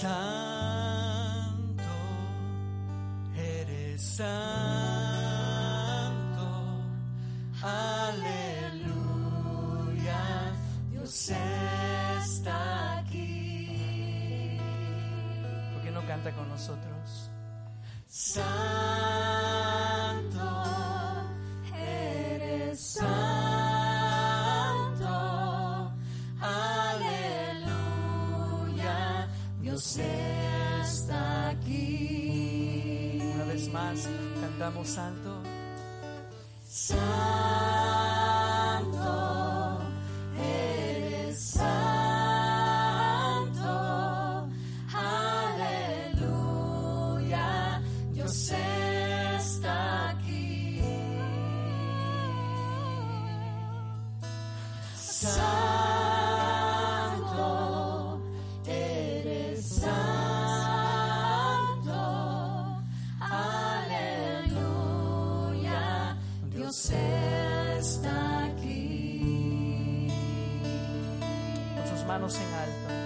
santo, eres santo, aleluya, Dios está aquí. ¿Por qué no canta con nosotros? Santo. Dios está aquí. Una vez más, cantamos santo. En.